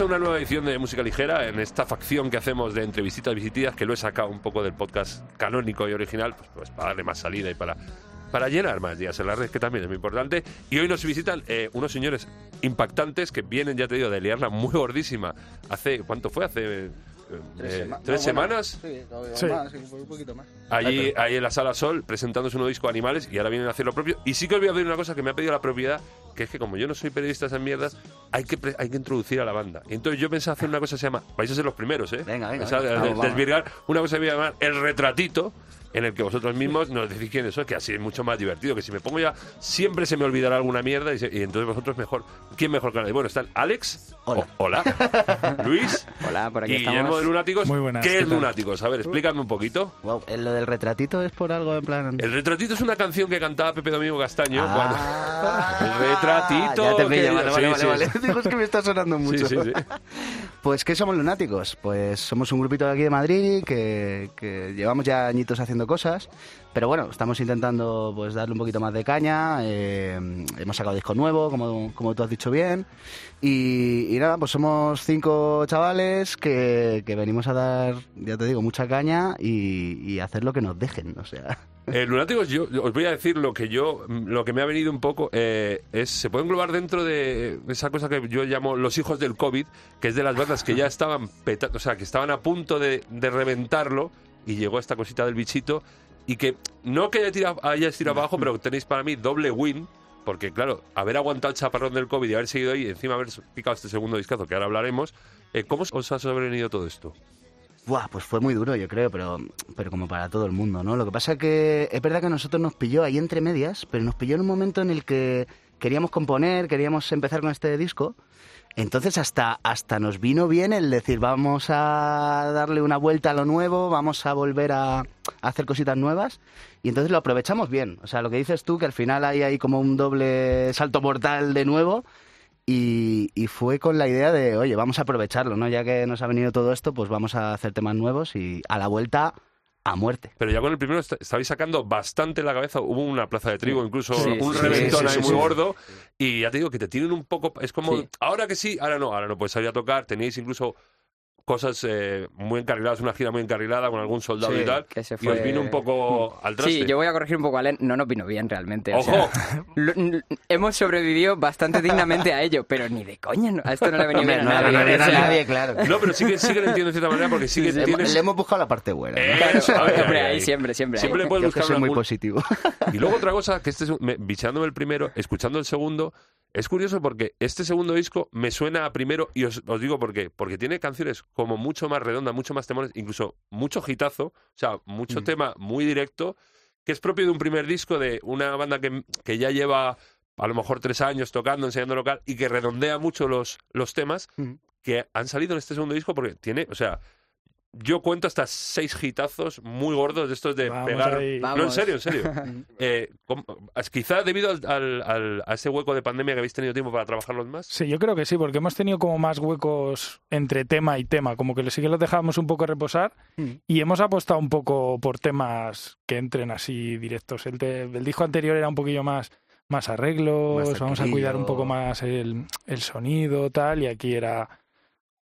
A una nueva edición de Música Ligera en esta facción que hacemos de entrevistas visitidas que lo he sacado un poco del podcast canónico y original pues, pues para darle más salida y para, para llenar más días en la red que también es muy importante y hoy nos visitan eh, unos señores impactantes que vienen ya te digo de liarla muy gordísima hace ¿cuánto fue? hace eh, eh, sema- tres no, bueno, semanas Sí, todavía Sí. más, sí, un poquito más. allí, ahí en la Sala Sol presentándose un nuevo disco Animales y ahora vienen a hacer lo propio. Y sí que os voy a pedir una cosa que me ha pedido la propiedad, que es que como yo no soy periodista de esas mierdas, hay que, pre- hay que introducir a la banda. Y entonces yo pensé hacer una cosa que se llama, vais a ser los primeros, ¿eh? Venga, venga, de- desvirgar una cosa que voy a llamar el retratito, en el que vosotros mismos nos decís quiénes sois, que así es mucho más divertido, que si me pongo ya, siempre se me olvidará alguna mierda y, se- y entonces vosotros mejor, ¿quién mejor que nadie? Bueno, están Alex, Hola. o- hola, Luis, Hola, por aquí y Guillermo estamos. de Lunáticos. Muy buenas, ¿Qué ¿qué es tal? Lunáticos? A ver, explícame un poquito. Wow, ¿eh, ¿Lo del retratito es por algo en plan...? El retratito es una canción que cantaba Pepe Domingo Castaño. Ah, cuando- El retratito. Ya te pillo, que- vale, vale, sí, vale, sí. vale. Digo, es que me está sonando Sí, mucho. sí, sí. Pues, ¿qué somos lunáticos? Pues somos un grupito de aquí de Madrid que, que llevamos ya añitos haciendo cosas, pero bueno, estamos intentando pues darle un poquito más de caña. eh, hemos sacado disco nuevo, como, como tú has dicho bien. Y, nada, pues somos cinco chavales que, que venimos a dar, ya te digo, mucha caña y, y hacer lo que nos dejen, o sea... Eh, Lunáticos, yo os voy a decir lo que yo, lo que me ha venido un poco, eh, es, se puede englobar dentro de esa cosa que yo llamo los hijos del COVID, que es de las bandas que ya estaban o sea, que estaban a punto de, reventarlo y llegó esta cosita del bichito y que no que haya tirado, hayáis tirado abajo, pero tenéis para mí doble win. Porque, claro, haber aguantado el chaparrón del COVID y haber seguido ahí, encima haber picado este segundo discazo, que ahora hablaremos, eh, ¿cómo os ha sobrevenido todo esto? Buah, pues fue muy duro, yo creo, pero, pero como para todo el mundo, ¿no? Lo que pasa que es verdad que a nosotros nos pilló ahí entre medias, pero nos pilló en un momento en el que queríamos componer, queríamos empezar con este disco. Entonces hasta, hasta nos vino bien el decir, vamos a darle una vuelta a lo nuevo, vamos a volver a, a hacer cositas nuevas. Y entonces lo aprovechamos bien. O sea, lo que dices tú, que al final hay ahí como un doble salto mortal de nuevo. Y, y fue con la idea de, oye, vamos a aprovecharlo, ¿no? Ya que nos ha venido todo esto, pues vamos a hacer temas nuevos y a la vuelta a muerte. Pero ya con el primero est- estabais sacando bastante la cabeza. Hubo una plaza de trigo, incluso Sí, un sí, reventón sí, ahí sí, muy sí. gordo. Y ya te digo que te tienen un poco. Es como, Sí. ahora que sí, ahora no, ahora no puedes salir a tocar. Tenéis incluso cosas eh, muy encarriladas, una gira muy encarrilada con algún soldado Sí, y tal. que se Y os vino un poco al traste. Sí, yo voy a corregir un poco a Len. No nos vino bien realmente. o ¡Ojo! sea, lo- n- hemos sobrevivido bastante dignamente a ello, pero ni de coña. no- a esto no le ha venido bien no a nadie. claro. No, pero sí que, sí que lo entiendo de cierta manera porque sí que Le, tienes. le hemos buscado la parte buena. Eh, Claro, ahí, hombre, ahí, ahí ahí. siempre, siempre. Siempre le puedes buscar soy una- muy positivo. Y luego otra cosa, que este es me- el primero, escuchando el segundo, es curioso porque este segundo disco me suena a primero, y os, os digo por qué, porque tiene canciones como mucho más redondas, mucho más temores, incluso mucho gitazo, o sea, mucho Mm. tema muy directo, que es propio de un primer disco de una banda que, que ya lleva a lo mejor tres años tocando, enseñando local, y que redondea mucho los, los temas Mm. que han salido en este segundo disco porque tiene, o sea, yo cuento hasta seis hitazos muy gordos de estos de Vamos pegar. ahí. No, en Vamos. serio, en serio. Eh, com- quizá debido al, al- al- a ese hueco de pandemia que habéis tenido tiempo para trabajarlos más. Sí, yo creo que sí, porque hemos tenido como más huecos entre tema y tema, como que sí que los dejábamos un poco reposar Mm. y hemos apostado un poco por temas que entren así directos. El, te- el disco anterior era un poquillo más, más arreglos, Más vamos a cuidar un poco más el, el sonido, tal, y aquí era...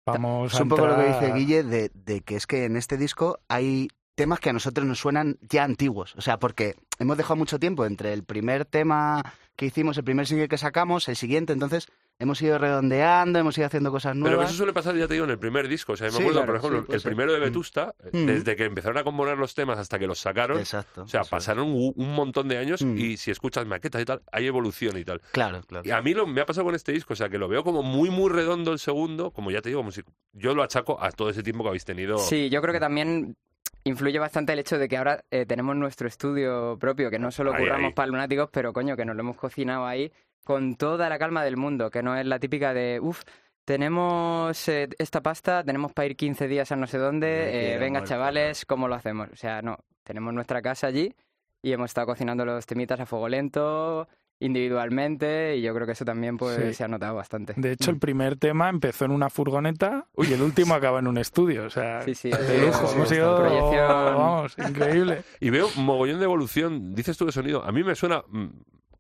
Vamos Es un poco lo que dice Guille de, de que es que en este disco hay temas que a nosotros nos suenan ya antiguos. O sea, porque hemos dejado mucho tiempo entre el primer tema que hicimos, el primer single que sacamos, el siguiente, entonces hemos ido redondeando, hemos ido haciendo cosas Pero nuevas. eso suele pasar, ya te digo, en el primer disco. O sea, me Sí, acuerdo, claro, por ejemplo, sí, el ser. primero de Vetusta, eh, Mm. desde que empezaron a componer los temas hasta que los sacaron, Exacto. o sea, pasaron un, un montón de años Mm. y si escuchas maquetas y tal, hay evolución y tal. Claro, claro. Y a mí lo, me ha pasado con este disco, o sea, que lo veo como muy, muy redondo el segundo, como ya te digo, como si yo lo achaco a todo ese tiempo que habéis tenido. Sí, yo creo que también influye bastante el hecho de que ahora eh, tenemos nuestro estudio propio, que no solo curramos para lunáticos, pero coño, que nos lo hemos cocinado ahí con toda la calma del mundo, que no es la típica de, uff, tenemos eh, esta pasta, tenemos para ir 15 días a no sé dónde, eh, venga chavales, ¿cómo lo hacemos? O sea, no, tenemos nuestra casa allí y hemos estado cocinando los temitas a fuego lento, individualmente, y yo creo que eso también pues Sí. se ha notado bastante. De hecho, el primer tema empezó en una furgoneta y el último acaba en un estudio. O sea, Sí, sí, de sí, lujo. sí, Hemos sí, ido, proyección. vamos, increíble. Y veo mogollón de evolución. Dices tú de sonido. A mí me suena mm,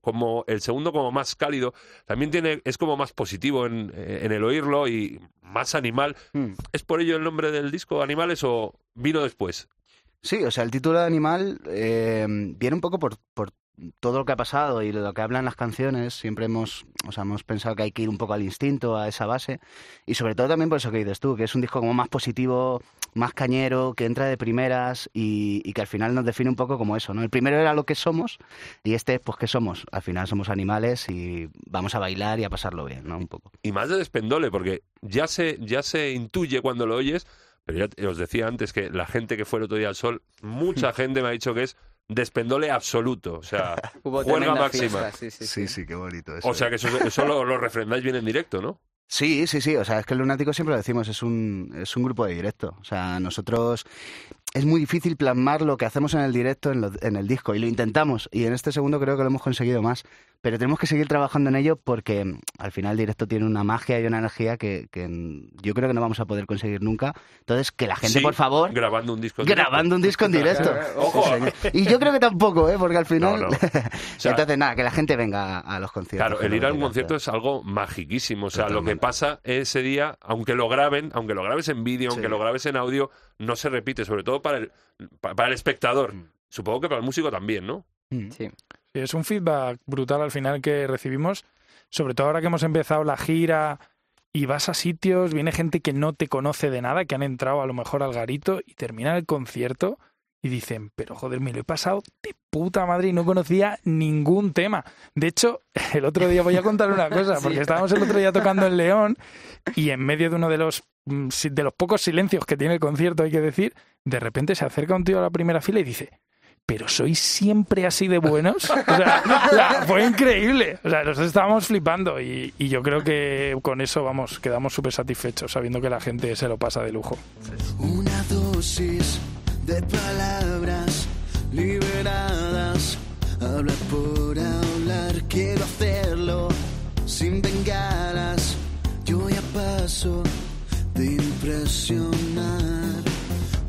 como el segundo como más cálido. También tiene es como más positivo en, eh, en el oírlo y más animal. Mm. ¿Es por ello el nombre del disco Animales o vino después? Sí, o sea, el título de Animal eh, viene un poco por, por todo lo que ha pasado y lo que hablan las canciones. Siempre hemos, o sea, hemos pensado que hay que ir un poco al instinto, a esa base. Y sobre todo también por eso que dices tú, que es un disco como más positivo, más cañero, que entra de primeras y, y que al final nos define un poco como eso, ¿no? El primero era lo que somos y este, pues, ¿qué somos? Al final somos animales y vamos a bailar y a pasarlo bien, ¿no? Un poco. Y más de despendole, porque ya se, ya se intuye cuando lo oyes. Pero ya os decía antes que la gente que fue el otro día al sol, mucha gente me ha dicho que es despendole absoluto. O sea, tremenda máxima. fiesta, sí, sí, sí. qué bonito O sea que eso, eso lo, lo refrendáis bien en directo, ¿no? Sí, sí, sí. O sea, es que el Lunático siempre lo decimos, es un, es un grupo de directo. O sea, nosotros es muy difícil plasmar lo que hacemos en el directo en, lo- en el disco y lo intentamos. Y en este segundo creo que lo hemos conseguido más. Pero tenemos que seguir trabajando en ello porque mm, al final el directo tiene una magia y una energía que, que mm, yo creo que no vamos a poder conseguir nunca. Entonces, que la gente, Sí, por favor, Grabando un disco. en directo. grabando un disco en directo. Ojo. Y yo creo que tampoco, ¿eh? Porque al final... No, no. sea, Entonces, nada, que la gente venga a, a los conciertos. Claro, el ir a un concierto es algo magiquísimo. O sea, lo que pasa ese día, aunque lo graben, aunque lo grabes en vídeo, aunque Sí. lo grabes en audio, no se repite, sobre todo para el, pa- para el espectador. Mm. Supongo que para el músico también, ¿no? Mm. Sí. Es un feedback brutal al final que recibimos, sobre todo ahora que hemos empezado la gira y vas a sitios, viene gente que no te conoce de nada, que han entrado a lo mejor al garito y terminan el concierto y dicen, pero joder, me lo he pasado de puta madre y no conocía ningún tema. De hecho, el otro día voy a contar una cosa, porque estábamos el otro día tocando en León y en medio de uno de los mm, de los pocos silencios que tiene el concierto, hay que decir, de repente se acerca un tío a la primera fila y dice, pero sois siempre así de buenos. O sea, fue increíble. O sea, nos estábamos flipando y, y yo creo que con eso, vamos, quedamos súper satisfechos sabiendo que la gente se lo pasa de lujo. Una dosis de palabras liberadas. Hablar por hablar, quiero hacerlo sin bengalas. Yo ya paso de impresionar.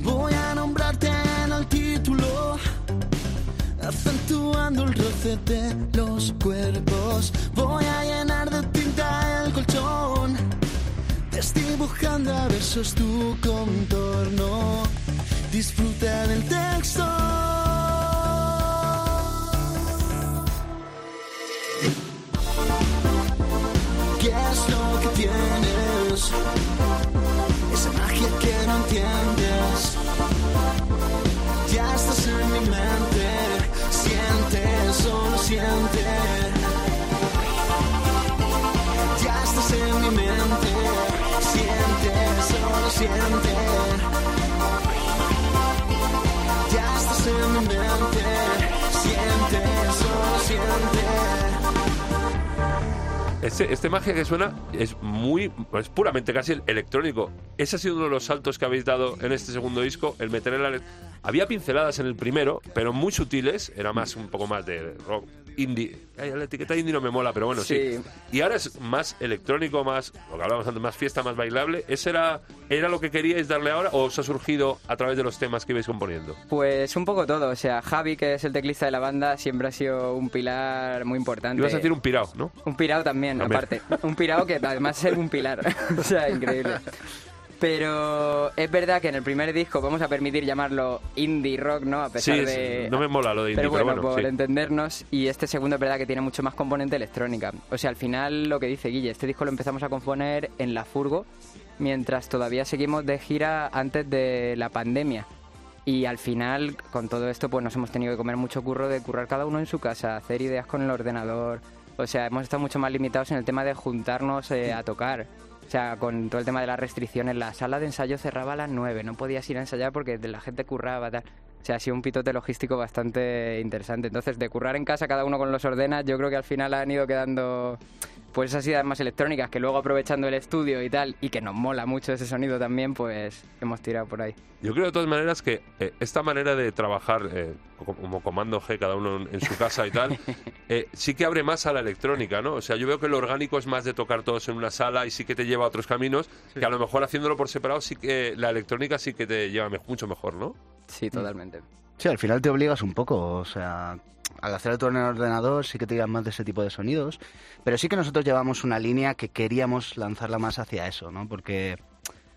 Voy a nombrarte en el título, acentuando el roce de los cuerpos. Voy a llenar de tinta el colchón desdibujando a versos tu contorno. Disfruta del texto. ¿Qué es lo que tienes? Esa magia que no entiendes. Este, este magia que suena es muy, es puramente casi electrónico. Ese ha sido uno de los saltos que habéis dado en este segundo disco, el meter en la... Había pinceladas en el primero, pero muy sutiles, era más un poco más de rock indie. La etiqueta indie no me mola, pero bueno, sí. Sí. Y ahora es más electrónico, más, lo que hablábamos antes, más fiesta, más bailable. ¿Ese era, era lo que queríais darle ahora o os ha surgido a través de los temas que ibais componiendo? Pues un poco todo. O sea, Javi, que es el teclista de la banda, siempre ha sido un pilar muy importante. Ibas a decir un pirao, ¿no? Un pirao también, También. aparte. Un pirao que además es un pilar. o sea, increíble. Pero es verdad que en el primer disco vamos a permitir llamarlo indie rock, ¿no? A pesar Sí, de... no me mola lo de indie, pero pero bueno, bueno, por sí. entendernos. Y este segundo es verdad que tiene mucho más componente electrónica. O sea, al final lo que dice Guille, este disco lo empezamos a componer en la furgo mientras todavía seguimos de gira antes de la pandemia. Y al final, con todo esto, pues nos hemos tenido que comer mucho curro de currar cada uno en su casa, hacer ideas con el ordenador. O sea, hemos estado mucho más limitados en el tema de juntarnos eh, a tocar. O sea, con todo el tema de las restricciones, la sala de ensayo cerraba a las 9, no podías ir a ensayar porque la gente curraba, tal. O sea, ha sido un pitote logístico bastante interesante. Entonces, de currar en casa cada uno con los ordenas, yo creo que al final han ido quedando pues esas ideas más electrónicas que luego aprovechando el estudio y tal, y que nos mola mucho ese sonido también, pues hemos tirado por ahí. Yo creo de todas maneras que eh, esta manera de trabajar eh, co- como comando G, cada uno en, en su casa y tal, eh, sí que abre más a la electrónica, ¿no? O sea, yo veo que lo orgánico es más de tocar todos en una sala y sí que te lleva a otros caminos, que a lo mejor haciéndolo por separado sí que la electrónica sí que te lleva mucho mejor, ¿no? Sí, totalmente. Sí, al final te obligas un poco, o sea, al hacer todo en el ordenador sí que te llevan más de ese tipo de sonidos, pero sí que nosotros llevamos una línea que queríamos lanzarla más hacia eso, ¿no? Porque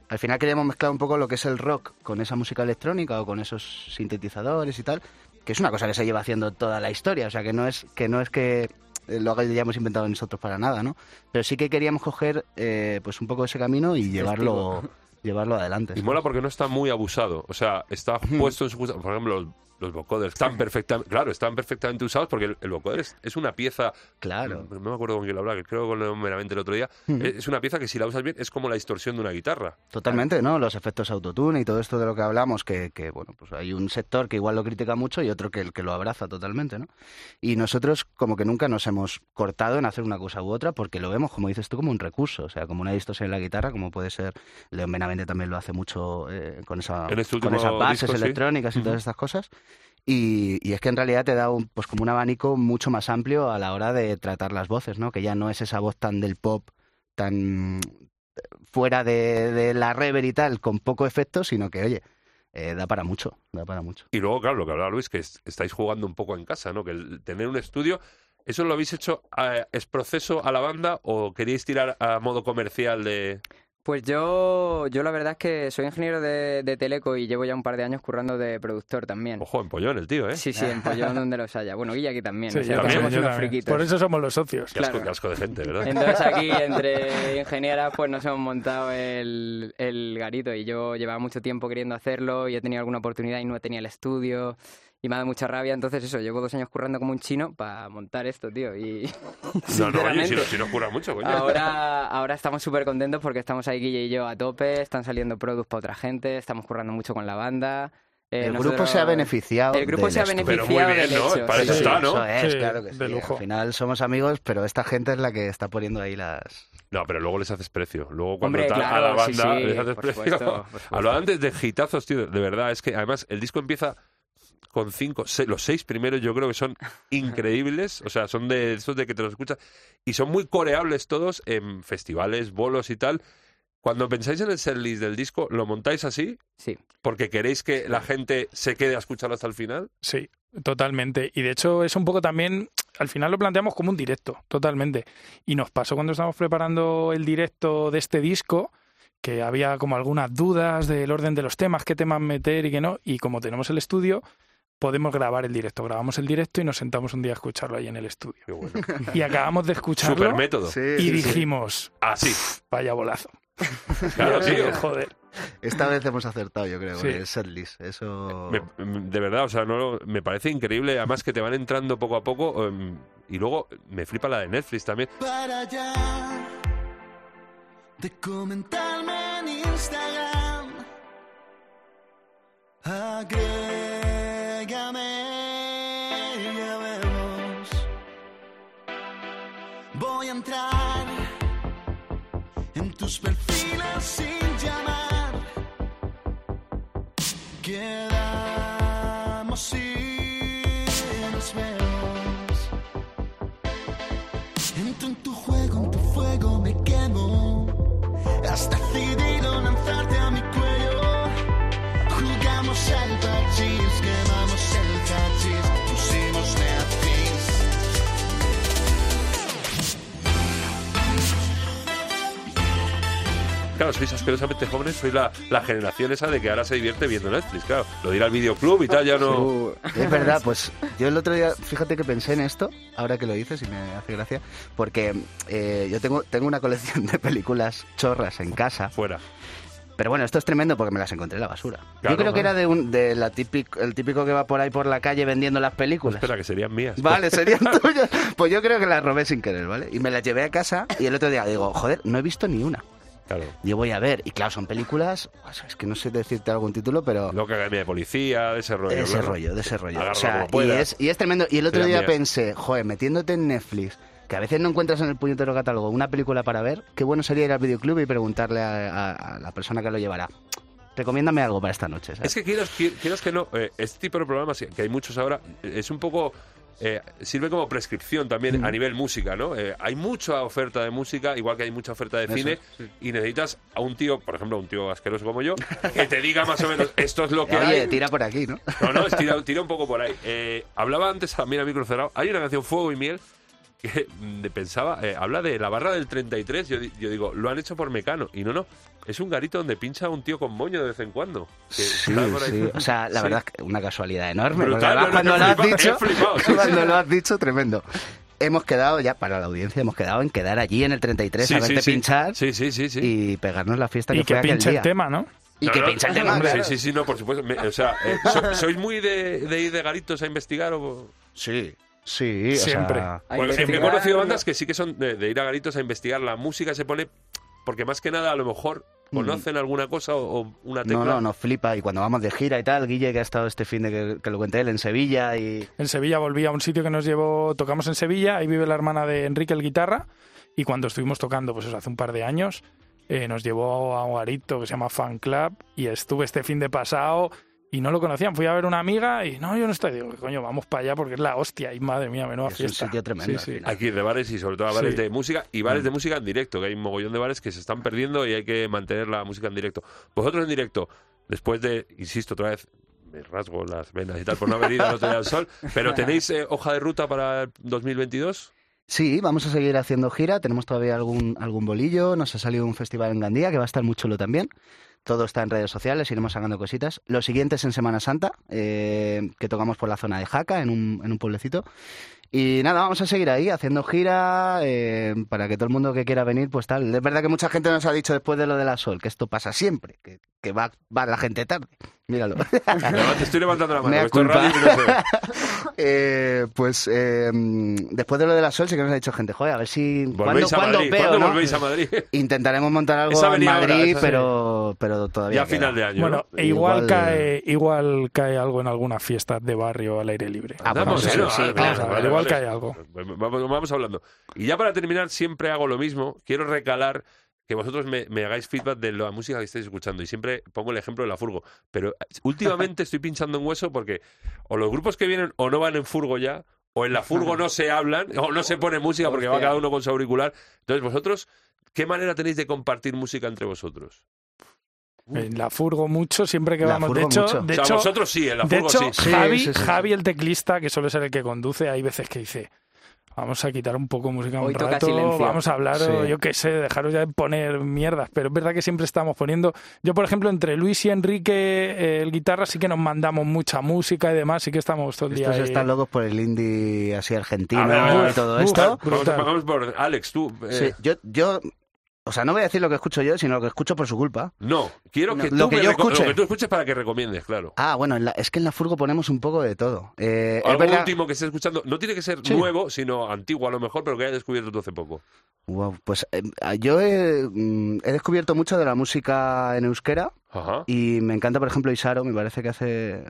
al final queríamos mezclar un poco lo que es el rock con esa música electrónica o con esos sintetizadores y tal, que es una cosa que se lleva haciendo toda la historia, o sea, que no es que no es que lo hayamos inventado nosotros para nada, ¿no? Pero sí que queríamos coger eh, pues un poco ese camino y llevarlo llevarlo adelante. Y mola porque no está muy abusado. O sea, está puesto en su justa... Por ejemplo, los, vocoders están perfectamente... Claro, están perfectamente usados porque el, el vocoder es, es una pieza... Claro. No, me acuerdo con quién lo hablaba, creo que lo meramente el otro día. Es es una pieza que si la usas bien es como la distorsión de una guitarra. Totalmente, ¿no? Los efectos autotune y todo esto de lo que hablamos, que, que, bueno, pues hay un sector que igual lo critica mucho y otro que, que lo abraza totalmente, ¿no? Y nosotros como que nunca nos hemos cortado en hacer una cosa u otra porque lo vemos, como dices tú, como un recurso, o sea, como una distorsión en la guitarra, como puede ser, León Benavente también lo hace mucho eh, con, esa, este con esas bases disco, sí. electrónicas y todas estas cosas. Y, y es que en realidad te da un, pues como un abanico mucho más amplio a la hora de tratar las voces, ¿no? Que ya no es esa voz tan del pop, tan fuera de, la rever y tal, con poco efecto, sino que, oye, eh, da para mucho, da para mucho. Y luego, claro, lo que hablaba Luis, que es- estáis jugando un poco en casa, ¿no? Que el tener un estudio, ¿eso lo habéis hecho eh, es proceso a la banda o queríais tirar a modo comercial de...? Pues yo, yo la verdad es que soy ingeniero de, de Teleco y llevo ya un par de años currando de productor también. Ojo, en pollón el tío, ¿eh? Sí, sí, en Pollón donde los haya. Bueno, Guilla aquí también. Sí, o sea, también, somos unos friquitos. Por eso somos los socios. Qué asco, claro. qué asco de gente, ¿verdad? Entonces aquí entre ingenieras pues nos hemos montado el, el garito y yo llevaba mucho tiempo queriendo hacerlo y he tenido alguna oportunidad y no tenía el estudio y me ha dado mucha rabia. Entonces eso, llevo dos años currando como un chino para montar esto, tío. Y No, no, oye, si, no- si nos cura mucho, coño. Ahora, ahora estamos súper contentos porque estamos ahí Guille y yo a tope, están saliendo productos para otra gente, estamos currando mucho con la banda. Eh, el nosotros- grupo se ha beneficiado. El grupo del se ha estudio. Pero muy beneficiado bien, del ¿no? hecho. Para eso sí. está, ¿no? Eso es, Sí, claro que de sí. lujo. Al final somos amigos, pero esta gente es la que está poniendo ahí las... No, pero luego les haces precio. Luego cuando Hombre, tal- a la banda sí, les haces por precio. supuesto, por supuesto. Hablaba antes de hitazos, tío. De verdad, es que además el disco empieza con cinco, se- los seis primeros yo creo que son increíbles. O sea, son de esos de que te los escuchas. Y son muy coreables todos en festivales, bolos y tal. Cuando pensáis en el setlist del disco, ¿lo montáis así? Sí. Porque queréis que la gente se quede a escucharlo hasta el final. Sí, totalmente. Y de hecho es un poco también, al final lo planteamos como un directo, totalmente. Y nos pasó cuando estábamos preparando el directo de este disco, que había como algunas dudas del orden de los temas, qué temas meter y qué no. Y como tenemos el estudio, podemos grabar el directo. Grabamos el directo y nos sentamos un día a escucharlo ahí en el estudio. Qué bueno. Y acabamos de Super escucharlo método. y dijimos, Así. vaya bolazo. Claro, Sí, tío. joder. Esta vez hemos acertado, yo creo, Sí. el setlist. Eso... Me- de verdad, o sea, no, me parece increíble. Además que te van entrando poco a poco. em, y luego me flipa la de Netflix también. para allá de comentarme en Instagram. Tus perfiles sin llamar. Quedamos Claro, sois asquerosamente jóvenes, sois la, la generación esa de que ahora se divierte viendo Netflix, claro. Lo de ir al videoclub y tal, ya no... Uh, Es verdad, pues yo el otro día, fíjate que pensé en esto, ahora que lo dices y me hace gracia, porque eh, yo tengo, tengo una colección de películas chorras en casa, Fuera. pero bueno, esto es tremendo porque me las encontré en la basura. Claro, yo creo que era de, un, de la típico, el típico que va por ahí por la calle vendiendo las películas. Espera, que serían mías. Vale, serían tuyas. Pues yo creo que las robé sin querer, ¿vale? Y me las llevé a casa y el otro día digo, joder, no he visto ni una. Claro. Yo voy a ver, y claro, son películas, pues, es que no sé decirte algún título, pero Loca Academia de Policía, de ese rollo. de ese claro. rollo, de ese rollo. Agarra O sea, como y es, y es tremendo. Y el otro día pensé, joder, metiéndote en Netflix, que a veces no encuentras en el puñetero catálogo una película para ver, qué bueno sería ir al videoclub y preguntarle a, a- a la persona que lo llevará. Recomiéndame algo para esta noche. ¿sabes? Es que quieras, qui- quieras que no, eh, este tipo de programas, que hay muchos ahora, es un poco... eh, sirve como prescripción también a nivel música, ¿no? Eh, hay mucha oferta de música, igual que hay mucha oferta de Eso, cine, y necesitas a un tío, por ejemplo, a un tío asqueroso como yo, que te diga más o menos esto es lo que Oye, hay. tira por aquí, ¿no? No, no, tira, tira un poco por ahí. Eh, hablaba antes también a micro cerrado. Hay una canción Fuego y Miel que mm, de- pensaba, eh, habla de la barra del 33. Yo, yo digo, lo han hecho por Mecano. Y no, no. Es un garito donde pincha un tío con moño de vez en cuando. que Sí, está por ahí. sí. O sea, la Sí. verdad es que una casualidad enorme. Brutal, no, cuando lo has flipado, dicho, flipado, cuando lo has dicho, tremendo. Hemos quedado ya, para la audiencia, hemos quedado en quedar allí en el 33 Sí, a verte sí. pinchar Sí, sí, sí. sí. y pegarnos la fiesta que Y fue que aquel pinche día. el tema, ¿no? Y No, que no, pinche el tema, hombre, claro. Sí, sí, sí, no, por supuesto. Me- o sea, eh, so- ¿sois muy de, de ir de garitos a investigar o...? Sí, sí, o Siempre. sea, Bueno, he conocido ¿no? bandas que sí que son de, de ir a garitos a investigar. La música se pone... Porque más que nada, a lo mejor, conocen alguna cosa o, o una tecla. Mm. no, no, nos flipa. Y cuando vamos de gira y tal, Guille, que ha estado este fin de que, que lo cuente él en Sevilla y... En Sevilla volví a un sitio que nos llevó, tocamos en Sevilla, ahí vive la hermana de Enrique el guitarra, y cuando estuvimos tocando, pues eso, hace un par de años, eh, nos llevó a un garito que se llama Fan Club, y estuve este fin de pasado, y no lo conocían, fui a ver una amiga, y no, yo no estoy, digo, coño, vamos para allá porque es la hostia, y madre mía, menuda Es un sitio tremendo, Sí, sí. ir de bares y sobre todo a bares Sí. de música y bares de música en directo, que hay un mogollón de bares que se están perdiendo y hay que mantener la música en directo. Vosotros en directo, después de, insisto otra vez, me rasgo las venas y tal por no haber ido al Sol, pero ¿tenéis eh, hoja de ruta para el 2022? Sí, vamos a seguir haciendo gira. Tenemos todavía algún, algún bolillo. Nos ha salido un festival en Gandía que va a estar muy chulo también. Todo está en redes sociales, iremos sacando cositas. Lo siguiente es en Semana Santa, eh, que tocamos por la zona de Jaca, en un, en un pueblecito. Y nada, vamos a seguir ahí haciendo gira eh, para que todo el mundo que quiera venir, pues tal. Es verdad que mucha gente nos ha dicho después de lo de la Sol que esto pasa siempre, que, que va, va la gente tarde. Míralo. No, te estoy levantando la mano, culpa. radio y no se ve. Eh, pues eh, después de lo de la Sol sí que nos ha dicho gente, joder, a ver si... ¿Cuándo, a cuándo Madrid. veo, ¿Cuándo no? volvéis a Madrid? Intentaremos montar algo en ahora, Madrid, pero, pero todavía Ya a queda. final de año. Bueno, ¿no? e igual, Igual- cae, igual cae algo en alguna fiesta de barrio al aire libre. Ah, pues Vamos, sí, claro, vale, cae algo. Vamos, vamos hablando. Y ya para terminar, siempre hago lo mismo. Quiero recalar que vosotros me, me hagáis feedback de la música que estáis escuchando. Y siempre pongo el ejemplo de la Furgo. Pero últimamente estoy pinchando en hueso porque o los grupos que vienen o no van en Furgo ya, o en la Furgo no se hablan, o no se pone música porque va cada uno con su auricular. Entonces, vosotros, ¿qué manera tenéis de compartir música entre vosotros? En la furgo mucho, siempre que La vamos. De hecho, mucho. de o sea, hecho, vosotros sí, en la de Furgo hecho sí. Javi, sí, sí, sí. Javi, el teclista, que suele ser el que conduce, hay veces que dice, vamos a quitar un poco música un Hoy rato, silencio". vamos a hablar, o Sí. yo qué sé, dejaros ya de poner mierdas. Pero es verdad que siempre estamos poniendo... Yo, por ejemplo, entre Luis y Enrique, eh, el guitarra, sí que nos mandamos mucha música y demás, sí que estamos todo el día Estos ahí. están locos por el indie así argentino ver, y todo uf, esto. Por Alex, tú. eh, Sí, yo, yo, o sea, no voy a decir lo que escucho yo, sino lo que escucho por su culpa. No, quiero No, que, lo tú que me yo escuche. Lo que tú escuches para que recomiendes, claro. Ah, bueno, la- es que en la furgo ponemos un poco de todo. Eh, Algo verdad- último que estés escuchando, no tiene que ser Sí. nuevo, sino antiguo a lo mejor, pero que hayas descubierto tú hace poco. Wow, pues eh, yo he, mm, he descubierto mucho de la música en euskera Ajá. y me encanta, por ejemplo, Isaro, me parece que hace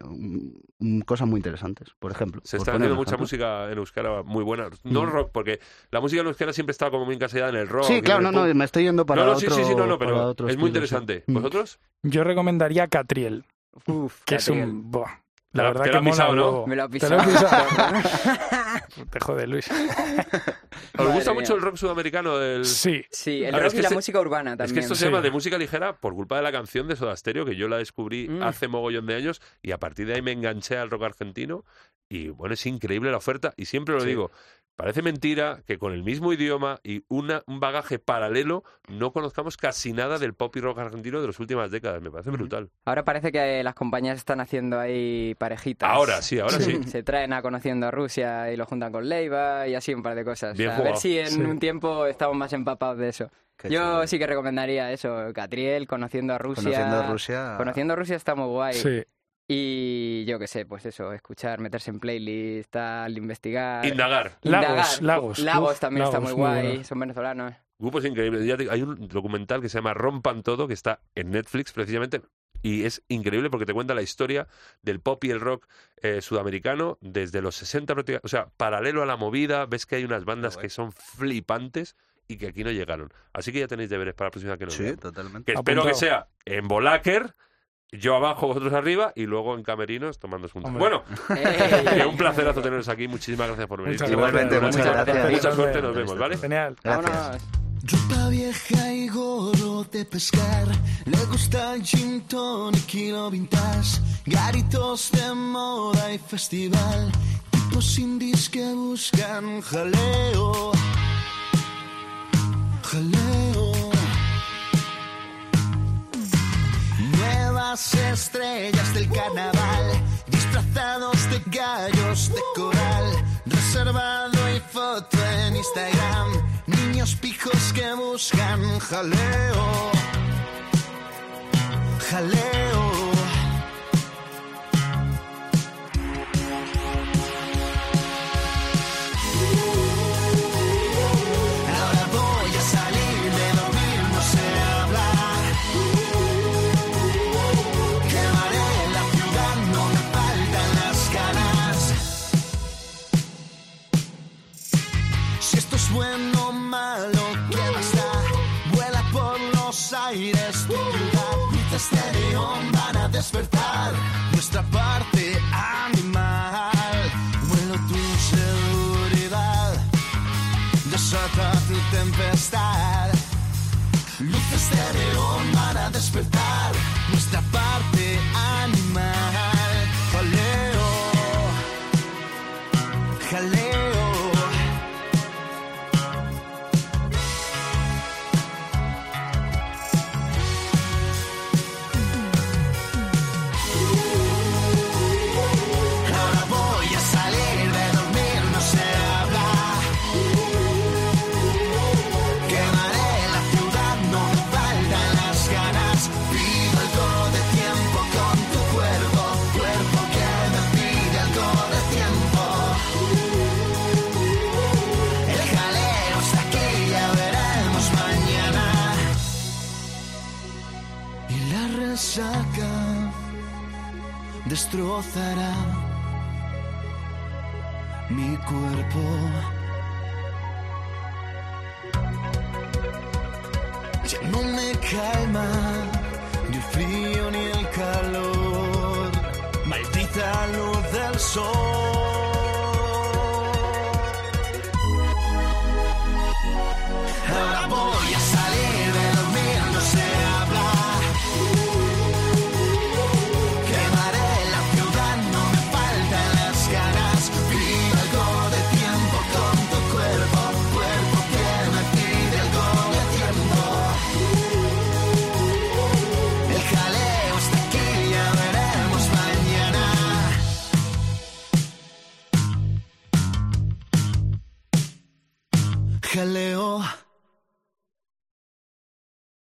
cosas muy interesantes, por ejemplo. Se está haciendo mucha música en euskera muy buena. No Mm. rock, porque la música en euskera siempre está como muy encasillada en el rock. Sí, claro, no, no, me estoy yendo para no, no, sí, otro sí, sí, no, no, pero es muy sí. interesante. Mm. ¿Vosotros? Yo recomendaría Catriel, Uf, que es un... buah, la verdad te lo que mola pisado, ¿no? Me lo ha Te lo he pisado. pisado. Te jode, Luis. ¿Os Madre gusta mía. mucho el rock sudamericano? Del... Sí, Sí, el ver, rock es que y la se- música urbana Es también. que esto se llama de música ligera por culpa de la canción de Soda Stereo, que yo la descubrí Mm. hace mogollón de años y a partir de ahí me enganché al rock argentino y bueno, es increíble la oferta y siempre lo Sí. digo, Parece mentira que con el mismo idioma y una, un bagaje paralelo no conozcamos casi nada del pop y rock argentino de las últimas décadas. Me parece brutal. Ahora parece que las compañías están haciendo ahí parejitas. Ahora sí, ahora sí. Se traen a Conociendo a Rusia y lo juntan con Leiva y así un par de cosas. Bien O sea, a ver si en Sí. un tiempo estamos más empapados de eso. Qué Yo sí que recomendaría eso, Catriel, Conociendo a Rusia. Conociendo a Rusia. Conociendo a Rusia está muy guay. Sí. Y yo qué sé, pues eso, escuchar, meterse en playlist, tal, investigar. Indagar. indagar. Lagos, Lagos. Lagos Uf, también está muy muy guay, bueno. son venezolanos. Grupos increíbles. Ya te- hay un documental que se llama Rompan Todo, que está en Netflix precisamente. Y es increíble porque te cuenta la historia del pop y el rock eh, sudamericano desde los 60 prácticamente. O sea, paralelo a la movida, ves que hay unas bandas que son flipantes y que aquí no llegaron. Así que ya tenéis deberes para la próxima que nos Sí, veamos. totalmente. Que espero que sea en Volaker, yo abajo, vosotros arriba, y luego en Camerinos tomando juntos. Hombre. Bueno, que un placerazo teneros aquí. Muchísimas gracias por venir. Muchas Igualmente, gracias. muchas gracias. Mucha suerte, nos vemos, ¿vale? Genial. Gracias. Vámonos. Ropa vieja y gorro de pescar. Le gusta el gin tonic y lo vintage. Garitos de moda y festival. Tipos indies que buscan jaleo. Jaleo. Nuevas estrellas del carnaval, disfrazados de gallos de coral, reservado y foto en Instagram, niños pijos que buscan jaleo, jaleo. Me calma